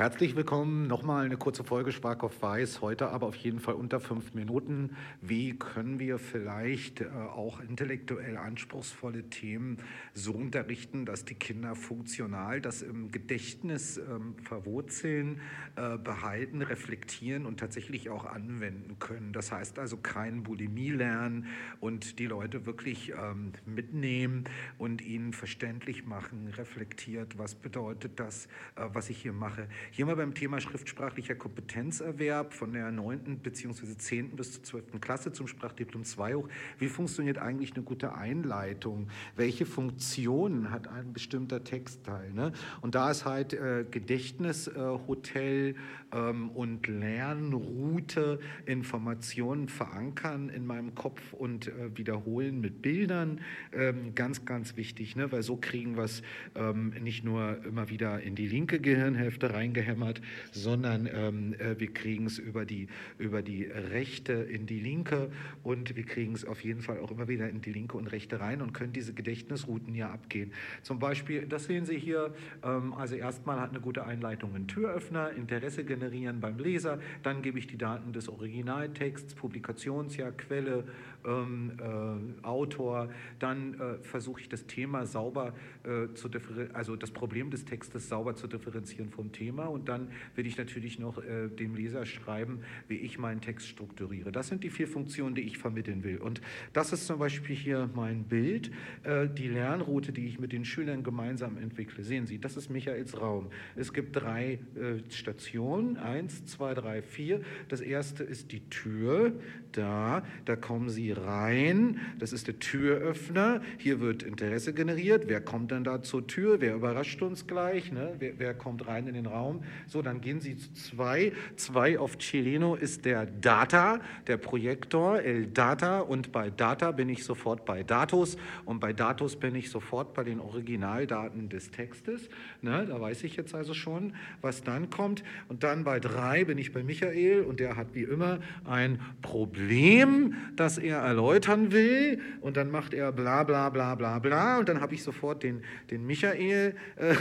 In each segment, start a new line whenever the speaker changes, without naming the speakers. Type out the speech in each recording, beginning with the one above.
Herzlich willkommen. Nochmal eine kurze Folge Schwark auf Weiß. Heute aber auf jeden Fall unter fünf Minuten. Wie können wir vielleicht äh, auch intellektuell anspruchsvolle Themen so unterrichten, dass die Kinder funktional das im Gedächtnis ähm, verwurzeln, äh, behalten, reflektieren und tatsächlich auch anwenden können? Das heißt also kein Bulimie lernen und die Leute wirklich ähm, mitnehmen und ihnen verständlich machen, reflektiert, was bedeutet das, äh, was ich hier mache. Hier mal beim Thema schriftsprachlicher Kompetenzerwerb von der 9. bzw. 10. bis zur 12. Klasse zum Sprachdiplom 2 hoch. Wie funktioniert eigentlich eine gute Einleitung? Welche Funktionen hat ein bestimmter Textteil? Ne? Und da ist halt äh, Gedächtnishotel äh, ähm, und Lernroute, Informationen verankern in meinem Kopf und äh, wiederholen mit Bildern ähm, ganz, ganz wichtig, ne? weil so kriegen wir es ähm, nicht nur immer wieder in die linke Gehirnhälfte reingehängt, reingehämmert, sondern ähm, äh, wir kriegen es über die, über die rechte in die linke und wir kriegen es auf jeden Fall auch immer wieder in die linke und rechte rein und können diese Gedächtnisrouten ja abgehen. Zum Beispiel, das sehen Sie hier, ähm, also erstmal hat eine gute Einleitung ein Türöffner, Interesse generieren beim Leser, dann gebe ich die Daten des Originaltexts, Publikationsjahr, Quelle, ähm, äh, Autor, dann äh, versuche ich das Thema sauber äh, zu differenzieren, also das Problem des Textes sauber zu differenzieren vom Thema und dann werde ich natürlich noch äh, dem Leser schreiben, wie ich meinen Text strukturiere. Das sind die vier Funktionen, die ich vermitteln will. Und das ist zum Beispiel hier mein Bild, äh, die Lernroute, die ich mit den Schülern gemeinsam entwickle. Sehen Sie, das ist Michaels Raum. Es gibt drei äh, Stationen, eins, zwei, drei, vier. Das erste ist die Tür, da, da kommen Sie rein, das ist der Türöffner, hier wird Interesse generiert, wer kommt dann da zur Tür, wer überrascht uns gleich, ne? wer, wer kommt rein in den Raum, so, dann gehen Sie zu zwei. Zwei auf Chileno ist der Data, der Projektor, El Data. Und bei Data bin ich sofort bei Datus. Und bei Datus bin ich sofort bei den Originaldaten des Textes. Ne, da weiß ich jetzt also schon, was dann kommt. Und dann bei drei bin ich bei Michael. Und der hat wie immer ein Problem, das er erläutern will. Und dann macht er bla bla bla bla bla. Und dann habe ich sofort den, den Michael äh,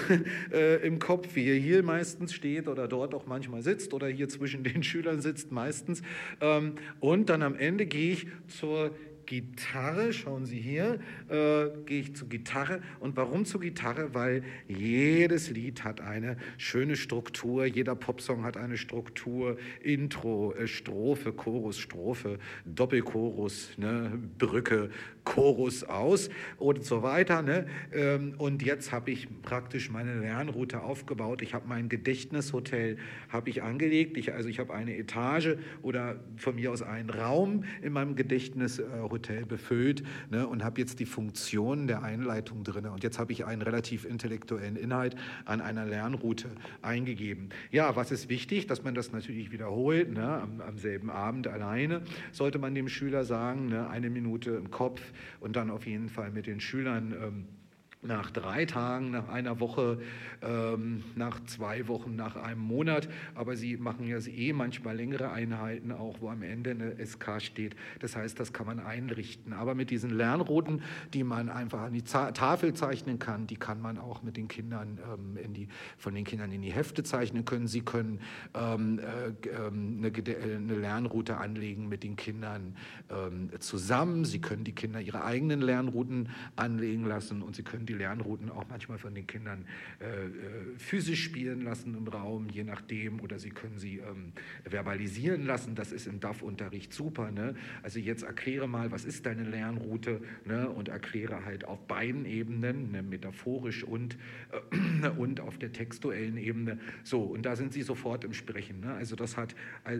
äh, im Kopf, wie er hier meistens meistens steht oder dort auch manchmal sitzt oder hier zwischen den Schülern sitzt meistens. Ähm, und dann am Ende gehe ich zur Gitarre, schauen Sie hier, äh, gehe ich zur Gitarre. Und warum zur Gitarre? Weil jedes Lied hat eine schöne Struktur, jeder Popsong hat eine Struktur, Intro, äh, Strophe, Chorus, Strophe, Doppelchorus, ne, Brücke, Chorus aus und so weiter. Ne? Ähm, und jetzt habe ich praktisch meine Lernroute aufgebaut. Ich habe mein Gedächtnishotel habe ich angelegt. Ich, also ich habe eine Etage oder von mir aus einen Raum in meinem Gedächtnishotel Hotel befüllt ne, und habe jetzt die Funktionen der Einleitung drin. Und jetzt habe ich einen relativ intellektuellen Inhalt an einer Lernroute eingegeben. Ja, was ist wichtig? Dass man das natürlich wiederholt. Ne, am, am, selben Abend alleine sollte man dem Schüler sagen, ne, eine Minute im Kopf und dann auf jeden Fall mit den Schülern. Ähm, nach drei Tagen, nach einer Woche, ähm, nach zwei Wochen, nach einem Monat. Aber sie machen ja eh manchmal längere Einheiten, auch wo am Ende eine SK steht. Das heißt, das kann man einrichten. Aber mit diesen Lernrouten, die man einfach an die Tafel zeichnen kann, die kann man auch mit den Kindern ähm, in die, von den Kindern in die Hefte zeichnen können. Sie können ähm, äh, ähm, eine, eine, Lernroute anlegen mit den Kindern ähm, zusammen. Sie können die Kinder ihre eigenen Lernrouten anlegen lassen und sie können die Lernrouten auch manchmal von den Kindern äh, äh, physisch spielen lassen im Raum, je nachdem, oder sie können sie ähm, verbalisieren lassen. Das ist im DAF-Unterricht super. Ne? Also jetzt erkläre mal, was ist deine Lernroute ne? und erkläre halt auf beiden Ebenen, ne? metaphorisch und, äh, und auf der textuellen Ebene. So, und da sind sie sofort im Sprechen. Ne? Also das, hat,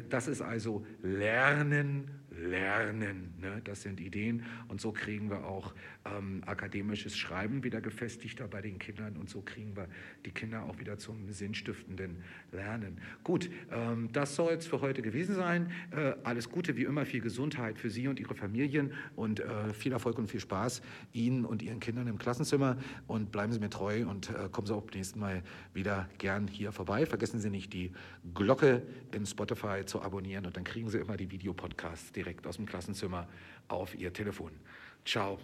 das ist also Lernen, Lernen. Ne? Das sind Ideen und so kriegen wir auch ähm, akademisches Schreiben wieder gefestigter bei den Kindern und so kriegen wir die Kinder auch wieder zum sinnstiftenden Lernen. Gut, ähm, das soll es für heute gewesen sein. Äh, alles Gute, wie immer, viel Gesundheit für Sie und Ihre Familien und äh, viel Erfolg und viel Spaß Ihnen und Ihren Kindern im Klassenzimmer und bleiben Sie mir treu und äh, kommen Sie auch beim nächsten Mal wieder gern hier vorbei. Vergessen Sie nicht, die Glocke in Spotify zu abonnieren und dann kriegen Sie immer die Videopodcasts direkt aus dem Klassenzimmer auf Ihr Telefon. Ciao.